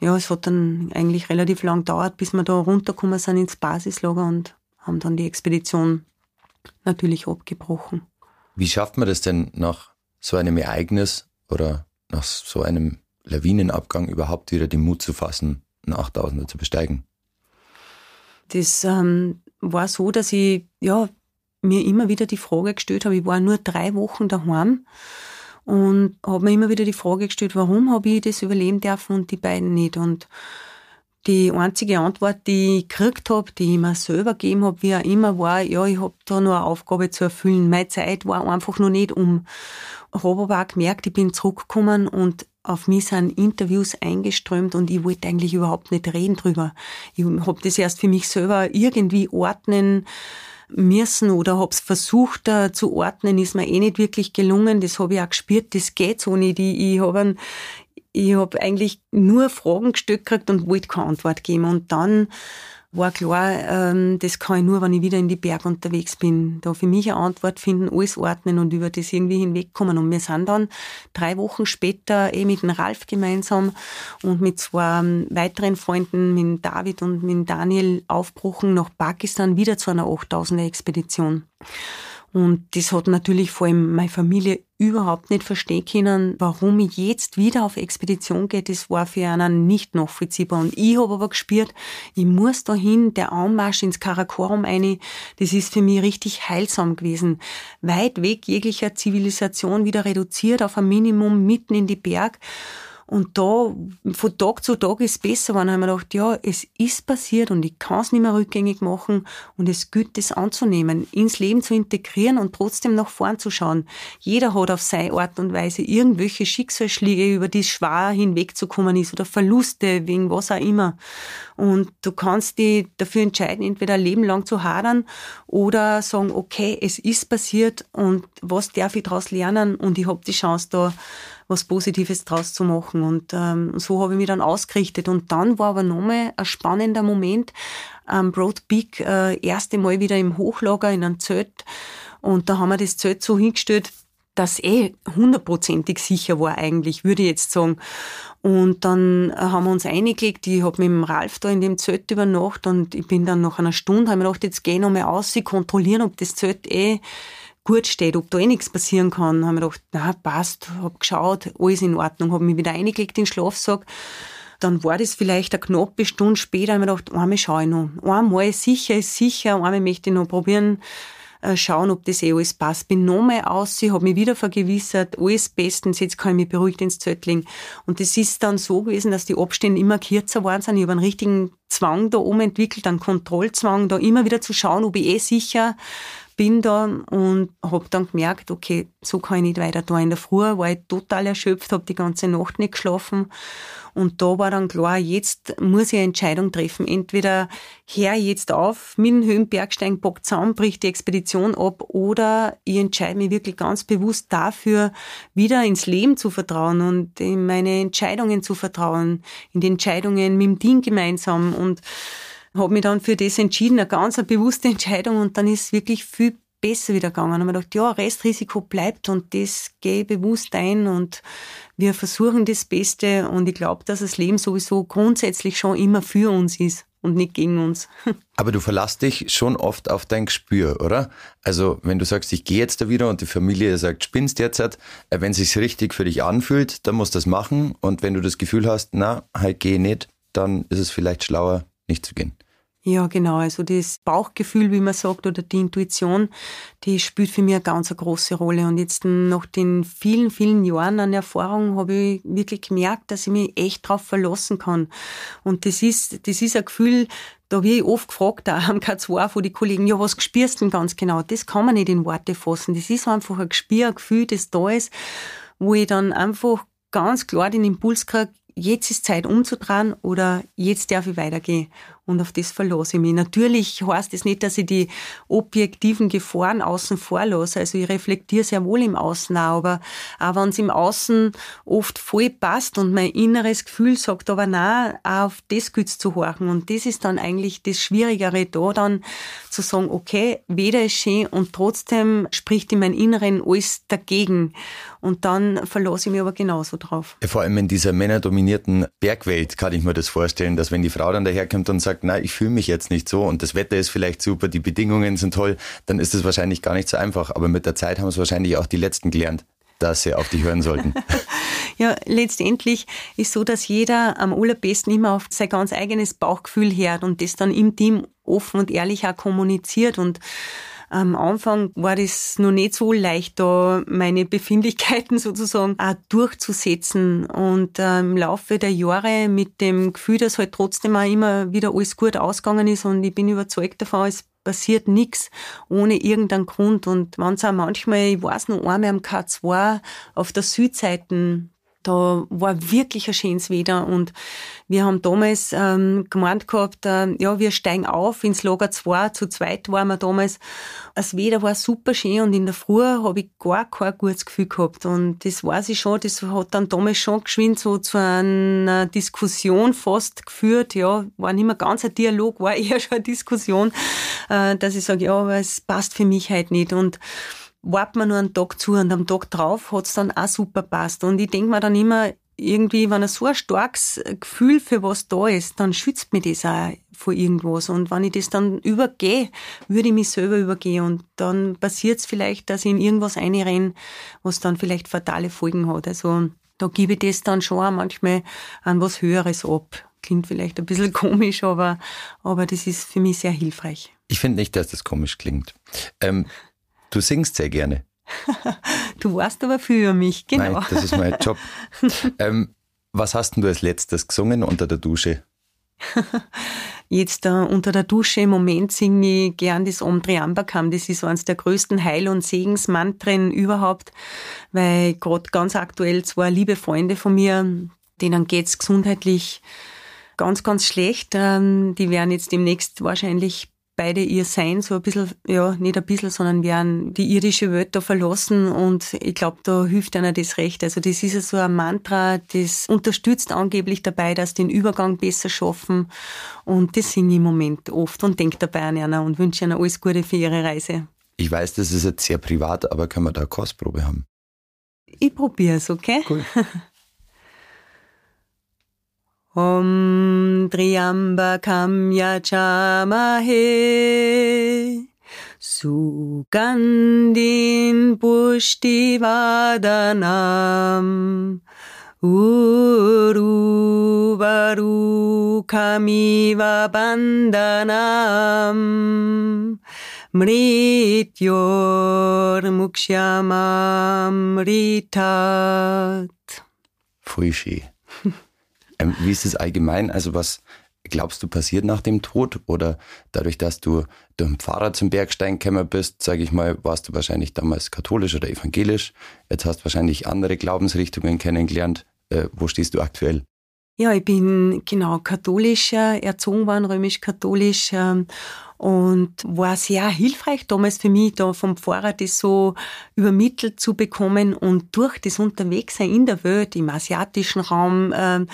Ja, es hat dann eigentlich relativ lang gedauert, bis wir da runtergekommen sind ins Basislager und haben dann die Expedition natürlich abgebrochen. Wie schafft man das denn nach so einem Ereignis oder nach so einem Lawinenabgang überhaupt wieder den Mut zu fassen, einen 8000er zu besteigen? Das ähm, war so, dass ich ja, mir immer wieder die Frage gestellt habe, ich war nur drei Wochen daheim und habe mir immer wieder die Frage gestellt, warum habe ich das überleben dürfen und die beiden nicht. Und die einzige Antwort, die ich gekriegt habe, die ich mir selber gegeben habe, wie auch immer, war, ja, ich habe da noch eine Aufgabe zu erfüllen. Meine Zeit war einfach noch nicht um. Auch gemerkt, ich bin zurückgekommen und auf mich sind Interviews eingeströmt und ich wollte eigentlich überhaupt nicht reden drüber. Ich habe das erst für mich selber irgendwie ordnen müssen oder habe es versucht uh, zu ordnen, ist mir eh nicht wirklich gelungen. Das habe ich auch gespürt, das geht so nicht. Ich, ich habe ich hab eigentlich nur Fragen gestellt gekriegt und wollte keine Antwort geben. Und dann war klar, ähm, das kann ich nur, wenn ich wieder in die Berge unterwegs bin. Da für mich eine Antwort finden, alles ordnen und über das irgendwie hinwegkommen. Und wir sind dann drei Wochen später eh mit dem Ralf gemeinsam und mit zwei ähm, weiteren Freunden, mit David und mit Daniel, aufbrochen nach Pakistan wieder zu einer 8000er Expedition. Und das hat natürlich vor allem meine Familie überhaupt nicht verstehen können, warum ich jetzt wieder auf Expedition gehe. Das war für einen nicht nachvollziehbar. Und ich habe aber gespürt, ich muss dahin, der Anmarsch ins Karakorum eine, das ist für mich richtig heilsam gewesen. Weit weg jeglicher Zivilisation wieder reduziert auf ein Minimum mitten in die Berg. Und da, von Tag zu Tag ist es besser geworden. Da haben wir gedacht, ja, es ist passiert und ich kann es nicht mehr rückgängig machen und es gilt, das anzunehmen, ins Leben zu integrieren und trotzdem nach vorn zu schauen. Jeder hat auf seine Art und Weise irgendwelche Schicksalsschläge, über die es schwer hinwegzukommen ist oder Verluste, wegen was auch immer. Und du kannst dich dafür entscheiden, entweder ein Leben lang zu hadern oder sagen, okay, es ist passiert und was darf ich daraus lernen und ich habe die Chance da was Positives draus zu machen. Und ähm, so habe ich mich dann ausgerichtet. Und dann war aber nochmal ein spannender Moment am Broad Peak, äh, erste Mal wieder im Hochlager in einem Zelt. Und da haben wir das Zelt so hingestellt, dass eh hundertprozentig sicher war eigentlich, würde ich jetzt sagen. Und dann äh, haben wir uns eingelegt, ich habe mit dem Ralf da in dem Zelt übernachtet und ich bin dann nach einer Stunde, habe mir gedacht, jetzt geh ich nochmal aus, sie kontrollieren, ob das Zelt eh gut steht, ob da eh nichts passieren kann. Haben wir gedacht, na, passt, hab geschaut, alles in Ordnung, hab mich wieder eingelegt in den Schlafsack. Dann war das vielleicht eine knappe Stunde später, haben wir gedacht, einmal schaue ich noch. Einmal sicher ist sicher, einmal möchte ich noch probieren, äh, schauen, ob das eh alles passt. Bin nochmal aus, ich habe mich wieder vergewissert, alles bestens, jetzt kann ich mich beruhigt ins legen. Und das ist dann so gewesen, dass die Abstände immer kürzer waren sind. Ich habe einen richtigen Zwang da oben entwickelt, einen Kontrollzwang, da immer wieder zu schauen, ob ich eh sicher bin da und habe dann gemerkt, okay, so kann ich nicht weiter da. In der Früh war ich total erschöpft, habe die ganze Nacht nicht geschlafen und da war dann klar, jetzt muss ich eine Entscheidung treffen. Entweder hör jetzt auf mit dem Höhenbergsteigen, bock zusammen, bricht die Expedition ab oder ich entscheide mich wirklich ganz bewusst dafür, wieder ins Leben zu vertrauen und in meine Entscheidungen zu vertrauen, in die Entscheidungen mit dem Team gemeinsam und habe mich dann für das entschieden, eine ganz eine bewusste Entscheidung und dann ist wirklich viel besser wieder gegangen. Und habe gedacht, ja, Restrisiko bleibt und das gehe bewusst ein und wir versuchen das Beste und ich glaube, dass das Leben sowieso grundsätzlich schon immer für uns ist und nicht gegen uns. [LAUGHS] Aber du verlässt dich schon oft auf dein Gespür, oder? Also, wenn du sagst, ich gehe jetzt da wieder und die Familie sagt, spinnst derzeit, äh, wenn es sich richtig für dich anfühlt, dann musst du das machen und wenn du das Gefühl hast, na, halt geh nicht, dann ist es vielleicht schlauer, nicht zu gehen. Ja, genau. Also das Bauchgefühl, wie man sagt, oder die Intuition, die spielt für mich eine ganz große Rolle. Und jetzt nach den vielen, vielen Jahren an Erfahrung habe ich wirklich gemerkt, dass ich mich echt drauf verlassen kann. Und das ist, das ist ein Gefühl, da wie ich oft gefragt, auch am K2 von den Kollegen, ja, was spürst du denn ganz genau? Das kann man nicht in Worte fassen. Das ist einfach ein Gespür, ein Gefühl, das da ist, wo ich dann einfach ganz klar den Impuls kriege, jetzt ist Zeit umzudrehen oder jetzt darf ich weitergehen. Und auf das verlasse ich mich. Natürlich heißt es das nicht, dass ich die objektiven Gefahren außen vor lasse. Also ich reflektiere sehr wohl im Außen auch, aber auch wenn es im Außen oft voll passt und mein inneres Gefühl sagt, aber auch auf das gilt zu horchen. Und das ist dann eigentlich das Schwierigere, da dann zu sagen, okay, weder ist schön und trotzdem spricht in meinem Inneren alles dagegen. Und dann verlasse ich mich aber genauso drauf. Vor allem in dieser männerdominierten Bergwelt kann ich mir das vorstellen, dass wenn die Frau dann daherkommt und sagt, na, ich fühle mich jetzt nicht so und das Wetter ist vielleicht super, die Bedingungen sind toll, dann ist es wahrscheinlich gar nicht so einfach. Aber mit der Zeit haben es wahrscheinlich auch die Letzten gelernt, dass sie auf dich hören sollten. [LAUGHS] ja, letztendlich ist so, dass jeder am allerbesten immer auf sein ganz eigenes Bauchgefühl hört und das dann im Team offen und ehrlich auch kommuniziert und am Anfang war das noch nicht so leicht, da meine Befindlichkeiten [LAUGHS] sozusagen auch durchzusetzen. Und äh, im Laufe der Jahre mit dem Gefühl, dass halt trotzdem auch immer wieder alles gut ausgegangen ist und ich bin überzeugt davon, es passiert nichts ohne irgendeinen Grund. Und wenn es auch manchmal, ich weiß noch einmal am K2 auf der Südseite da war wirklich ein schönes Wetter und wir haben damals ähm, gemeint gehabt, äh, ja, wir steigen auf ins Lager 2, zu zweit waren wir damals. Das Wetter war super schön und in der Früh habe ich gar kein gutes Gefühl gehabt und das weiß ich schon, das hat dann damals schon geschwind so zu einer Diskussion fast geführt, ja, war nicht mehr ganz ein Dialog, war [LAUGHS] eher schon eine Diskussion, äh, dass ich sage, ja, aber es passt für mich halt nicht und warten wir nur einen Tag zu und am Tag drauf hat's dann auch super passt. Und ich denk mir dann immer, irgendwie, wenn er so ein starkes Gefühl für was da ist, dann schützt mich das auch vor irgendwas. Und wenn ich das dann übergehe, würde ich mich selber übergehen. Und dann passiert es vielleicht, dass ich in irgendwas einrenne, was dann vielleicht fatale Folgen hat. Also da gebe ich das dann schon manchmal an was Höheres ab. Klingt vielleicht ein bisschen [LAUGHS] komisch, aber, aber das ist für mich sehr hilfreich. Ich finde nicht, dass das komisch klingt. Ähm, Du singst sehr gerne. [LAUGHS] du warst aber für mich, genau. Nein, das ist mein Job. [LAUGHS] ähm, was hast denn du als letztes gesungen unter der Dusche? [LAUGHS] Jetzt uh, unter der Dusche im Moment singe ich gern das Om Triambakam. Das ist eines der größten Heil- und Segensmantren überhaupt, weil gerade ganz aktuell zwei liebe Freunde von mir, denen geht's gesundheitlich ganz, ganz schlecht. Ähm, die werden jetzt demnächst wahrscheinlich beide ihr Sein so ein bisschen, ja, nicht ein bisschen, sondern werden die irdische Welt da verlassen und ich glaube, da hilft einer das recht. Also das ist ja so ein Mantra, das unterstützt angeblich dabei, dass den Übergang besser schaffen und das singe ich im Moment oft und denke dabei an einer und wünsche einer alles Gute für ihre Reise. Ich weiß, das ist jetzt sehr privat, aber können wir da eine Kostprobe haben? Ich probiere es, okay? Cool. [LAUGHS] Om Triambakam Yachamahe Sugandhin Pushtivadanam Uruvarukamiva Bandhanam. Mrityor Mukshямamritat Fuishi. Ähm, wie ist es allgemein? Also was glaubst du passiert nach dem Tod? Oder dadurch, dass du durch den Pfarrer zum Bergstein gekommen bist, sage ich mal, warst du wahrscheinlich damals katholisch oder evangelisch. Jetzt hast du wahrscheinlich andere Glaubensrichtungen kennengelernt. Äh, wo stehst du aktuell? Ja, ich bin genau katholisch erzogen worden, römisch-katholisch. Ähm, und war sehr hilfreich damals für mich, da vom Pfarrer das so übermittelt zu bekommen und durch das Unterwegssein in der Welt, im asiatischen Raum, ähm,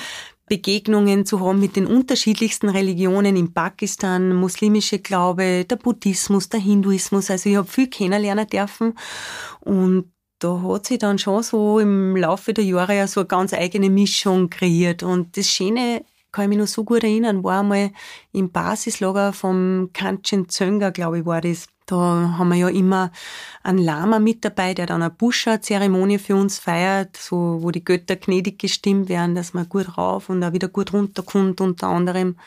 Begegnungen zu haben mit den unterschiedlichsten Religionen in Pakistan, muslimische Glaube, der Buddhismus, der Hinduismus. Also ich habe viel kennenlernen dürfen und da hat sich dann schon so im Laufe der Jahre ja so eine ganz eigene Mischung kreiert. Und das Schöne, kann ich mich noch so gut erinnern, war einmal im Basislager vom Kanchen Zönger, glaube ich, war das. Da haben wir ja immer einen Lama mit dabei, der dann eine Buscha-Zeremonie für uns feiert, so, wo die Götter gnädig gestimmt werden, dass man gut rauf und auch wieder gut runterkommt, unter anderem.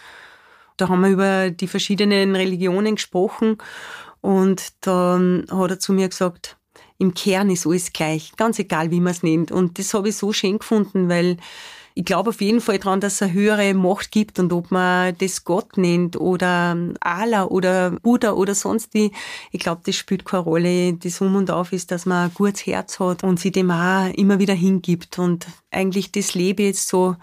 Da haben wir über die verschiedenen Religionen gesprochen und dann hat er zu mir gesagt, im Kern ist alles gleich, ganz egal, wie man es nennt. Und das habe ich so schön gefunden, weil ich glaube auf jeden Fall dran, dass es eine höhere Macht gibt und ob man das Gott nennt oder Allah oder Buddha oder sonst wie, ich glaube, das spielt keine Rolle. Das Um und Auf ist, dass man ein gutes Herz hat und sich dem auch immer wieder hingibt und eigentlich das lebe jetzt so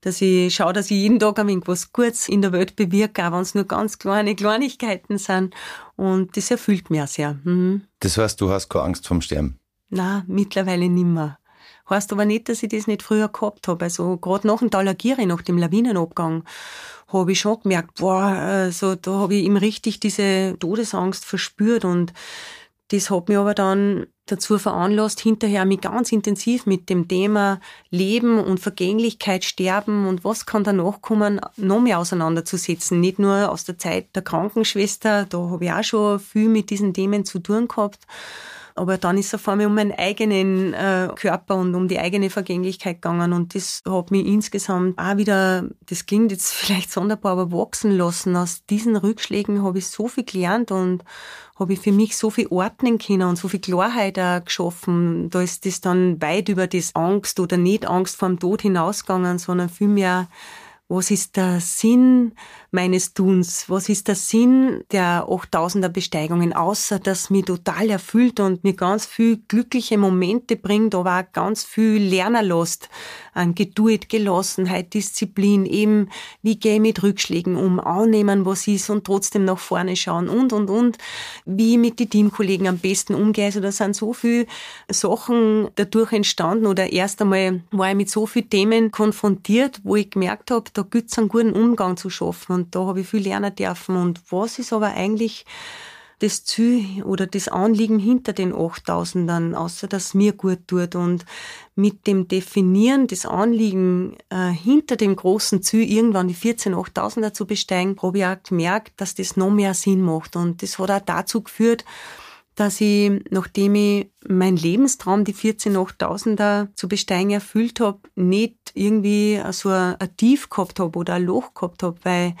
dass ich schaue, dass ich jeden Tag ein wenig was Gutes in der Welt bewirke, auch wenn es nur ganz kleine Kleinigkeiten sind. Und das erfüllt mich auch sehr. Mhm. Das heißt, du hast keine Angst vom Sterben? Na, mittlerweile nimmer. Heißt aber nicht, dass ich das nicht früher gehabt habe. Also gerade nach dem Talagiri, nach dem Lawinenabgang, habe ich schon gemerkt, boah, also da habe ich ihm richtig diese Todesangst verspürt und das hat mich aber dann dazu veranlasst, hinterher mich ganz intensiv mit dem Thema Leben und Vergänglichkeit, Sterben und was kann danach kommen, noch mehr auseinanderzusetzen. Nicht nur aus der Zeit der Krankenschwester, da habe ich auch schon viel mit diesen Themen zu tun gehabt, aber dann ist es vor allem um meinen eigenen äh, Körper und um die eigene Vergänglichkeit gegangen. Und das hat mich insgesamt auch wieder, das klingt jetzt [LAUGHS] vielleicht sonderbar, aber wachsen lassen. Aus diesen Rückschlägen habe ich so viel gelernt und habe ich für mich so viel ordnen können und so viel Klarheit auch geschaffen. Da ist das dann weit über das Angst oder nicht Angst vor dem Tod hinausgegangen, sondern vielmehr was ist der Sinn meines Tuns? Was ist der Sinn der 8000er Besteigungen? Außer, dass mich total erfüllt und mir ganz viel glückliche Momente bringt, aber auch ganz viel lernen lässt. An Geduld, Gelassenheit, Disziplin, eben, wie gehe ich mit Rückschlägen um, annehmen, was ist und trotzdem nach vorne schauen und, und, und, wie ich mit den Teamkollegen am besten umgehe. Also da sind so viele Sachen dadurch entstanden oder erst einmal war ich mit so vielen Themen konfrontiert, wo ich gemerkt habe, da gilt es einen guten Umgang zu schaffen und da habe ich viel lernen dürfen. Und was ist aber eigentlich das Ziel oder das Anliegen hinter den 8000ern, außer dass mir gut tut. Und mit dem Definieren des Anliegen äh, hinter dem großen Ziel, irgendwann die 14 8000er zu besteigen, habe ich auch gemerkt, dass das noch mehr Sinn macht. Und das hat auch dazu geführt, dass ich, nachdem ich mein Lebenstraum, die 14 8000er zu besteigen, erfüllt habe, nicht irgendwie so ein, Tief gehabt habe oder ein Loch gehabt habe, weil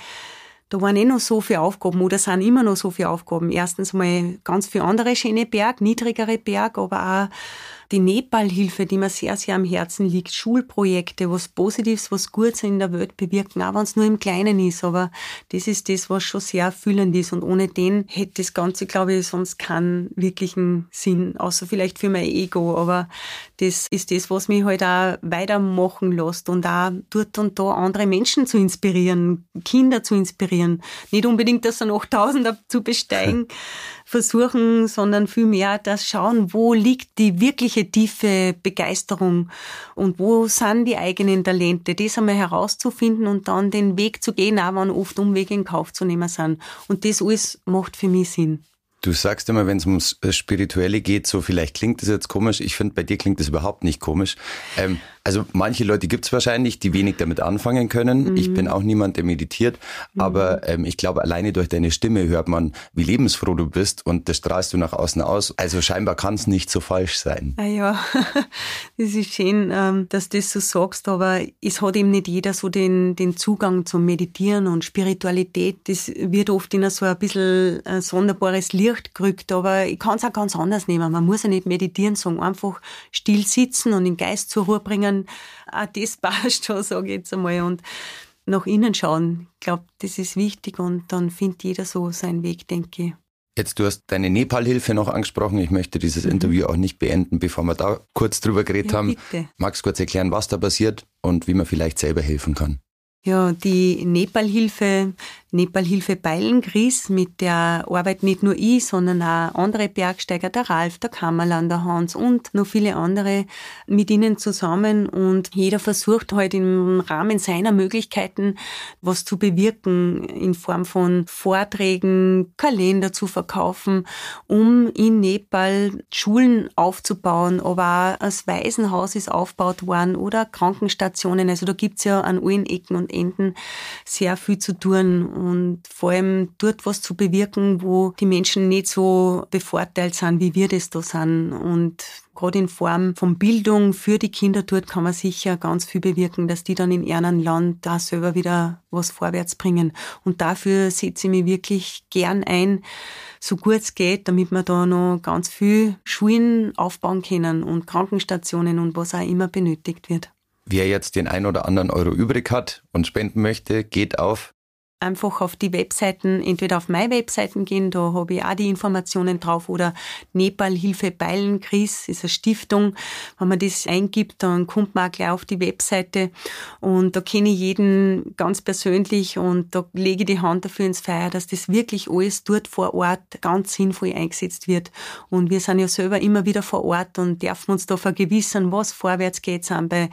da waren eh noch so viele Aufgaben oder sind immer noch so viele Aufgaben. Erstens mal ganz viele andere schöne Berg, niedrigere Berg, aber auch die Nepalhilfe, die mir sehr, sehr am Herzen liegt, Schulprojekte, was Positives, was Gutes in der Welt bewirken, auch wenn es nur im Kleinen ist. Aber das ist das, was schon sehr erfüllend ist. Und ohne den hätte das Ganze, glaube ich, sonst keinen wirklichen Sinn, außer vielleicht für mein Ego. Aber das ist das, was mich halt auch weitermachen lässt und auch dort und da andere Menschen zu inspirieren, Kinder zu inspirieren. Nicht unbedingt, dass er noch Tausender zu besteigen, [LAUGHS] versuchen, sondern vielmehr das schauen, wo liegt die wirkliche tiefe Begeisterung und wo sind die eigenen Talente, das einmal herauszufinden und dann den Weg zu gehen, auch wenn oft Umwege in Kauf zu nehmen sind. Und das alles macht für mich Sinn. Du sagst immer, wenn es ums Spirituelle geht, so vielleicht klingt das jetzt komisch. Ich finde, bei dir klingt das überhaupt nicht komisch. Ähm, also manche Leute gibt es wahrscheinlich, die wenig damit anfangen können. Mhm. Ich bin auch niemand, der meditiert, mhm. aber ähm, ich glaube, alleine durch deine Stimme hört man, wie lebensfroh du bist und das strahlst du nach außen aus. Also scheinbar kann es nicht so falsch sein. Ah ja, [LAUGHS] das ist schön, ähm, dass du das so sagst, aber es hat eben nicht jeder so den, den Zugang zum Meditieren und Spiritualität. Das wird oft in so ein bisschen ein sonderbares Licht gerückt, aber ich kann es auch ganz anders nehmen. Man muss ja nicht meditieren, sondern einfach still sitzen und den Geist zur Ruhe bringen können, auch das [LAUGHS] passt schon, sage ich jetzt einmal. Und nach innen schauen, ich glaube, das ist wichtig und dann findet jeder so seinen Weg, denke ich. Jetzt, du hast deine Nepal-Hilfe noch angesprochen. Ich möchte dieses mhm. Interview auch nicht beenden, bevor wir da kurz drüber geredet ja, haben. Bitte. Magst du kurz erklären, was da passiert und wie man vielleicht selber helfen kann? Ja, die Nepal-Hilfe Nepalhilfe Beilengries, mit der arbeiten nicht nur ich, sondern auch andere Bergsteiger, der Ralf, der Kammerland, der Hans und noch viele andere mit ihnen zusammen und jeder versucht halt im Rahmen seiner Möglichkeiten was zu bewirken in Form von Vorträgen, Kalender zu verkaufen, um in Nepal Schulen aufzubauen, aber auch das Waisenhaus ist aufgebaut worden oder Krankenstationen. Also da gibt's ja an allen Ecken und Enden sehr viel zu tun und vor allem dort was zu bewirken, wo die Menschen nicht so bevorteilt sind, wie wir das da sind. Und gerade in Form von Bildung für die Kinder dort kann man sicher ganz viel bewirken, dass die dann in ihrem Land da selber wieder was vorwärts bringen. Und dafür setze ich mich wirklich gern ein, so gut es geht, damit wir da noch ganz viel Schulen aufbauen können und Krankenstationen und was auch immer benötigt wird. Wer jetzt den ein oder anderen Euro übrig hat und spenden möchte, geht auf einfach auf die Webseiten, entweder auf meine Webseiten gehen, da habe ich auch die Informationen drauf, oder Nepal Hilfe Beilen Chris ist eine Stiftung. Wenn man das eingibt, dann kommt man auch gleich auf die Webseite und da kenne ich jeden ganz persönlich und da lege ich die Hand dafür ins Feuer, dass das wirklich alles dort vor Ort ganz sinnvoll eingesetzt wird. Und wir sind ja selber immer wieder vor Ort und dürfen uns da vergewissern, was vorwärts geht, sind bei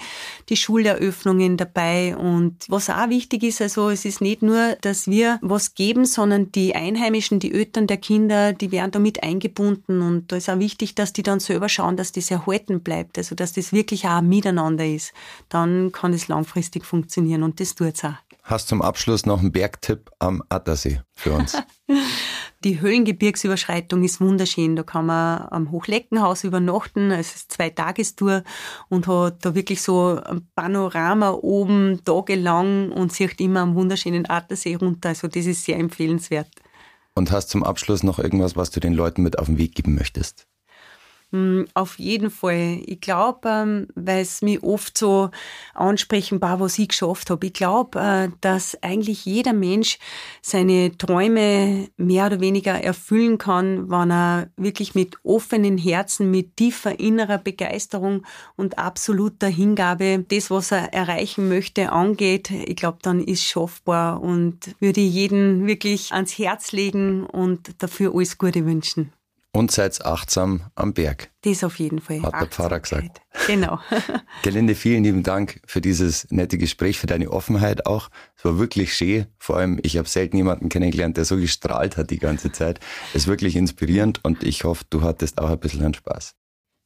die Schuleröffnungen dabei und was auch wichtig ist, also es ist nicht nur, dass wir was geben, sondern die Einheimischen, die Eltern der Kinder, die werden da mit eingebunden und da ist auch wichtig, dass die dann selber schauen, dass das erhalten bleibt, also dass das wirklich auch miteinander ist. Dann kann es langfristig funktionieren und das tut's auch. Hast zum Abschluss noch einen Bergtipp am Attersee für uns? [LAUGHS] Die Höhlengebirgsüberschreitung ist wunderschön. Da kann man am Hochleckenhaus übernachten. Es ist zwei Tagestour und hat da wirklich so ein Panorama oben tagelang und sieht immer am wunderschönen Attersee runter. Also das ist sehr empfehlenswert. Und hast zum Abschluss noch irgendwas, was du den Leuten mit auf den Weg geben möchtest? Hm, auf jeden Fall. Ich glaube, ähm, weil es mich oft so ansprechen war, was ich geschafft habe. Ich glaube, äh, dass eigentlich jeder Mensch seine Träume mehr oder weniger erfüllen kann, wenn er wirklich mit offenen Herzen, mit tiefer innerer Begeisterung und absoluter Hingabe das, was er erreichen möchte, angeht. Ich glaube, dann ist schaffbar und würde jeden wirklich ans Herz legen und dafür alles Gute wünschen und seid achtsam am Berg. Das auf jeden Fall. Hat der Pfarrer gesagt. Genau. [LAUGHS] Gelinde, vielen lieben Dank für dieses nette Gespräch, für deine Offenheit auch. Es war wirklich schön. Vor allem, ich habe selten jemanden kennengelernt, der so gestrahlt hat die ganze Zeit. Es ist wirklich inspirierend und ich hoffe, du hattest auch ein bisschen Spaß.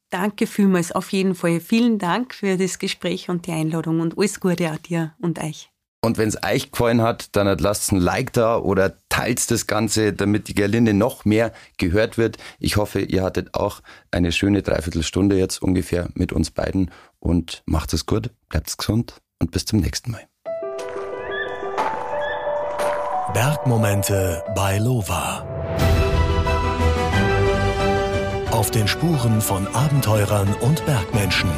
Danke vielmals, auf jeden Fall. Vielen Dank für das Gespräch und die Einladung und alles Gute auch dir und euch. Und wenn es euch gefallen hat, dann lasst ein Like da oder teilt das Ganze, damit die Gerlinde noch mehr gehört wird. Ich hoffe, ihr hattet auch eine schöne Dreiviertelstunde jetzt ungefähr mit uns beiden und macht es gut, bleibt gesund und bis zum nächsten Mal. Bergmomente bei Lova. Auf den Spuren von Abenteurern und Bergmenschen.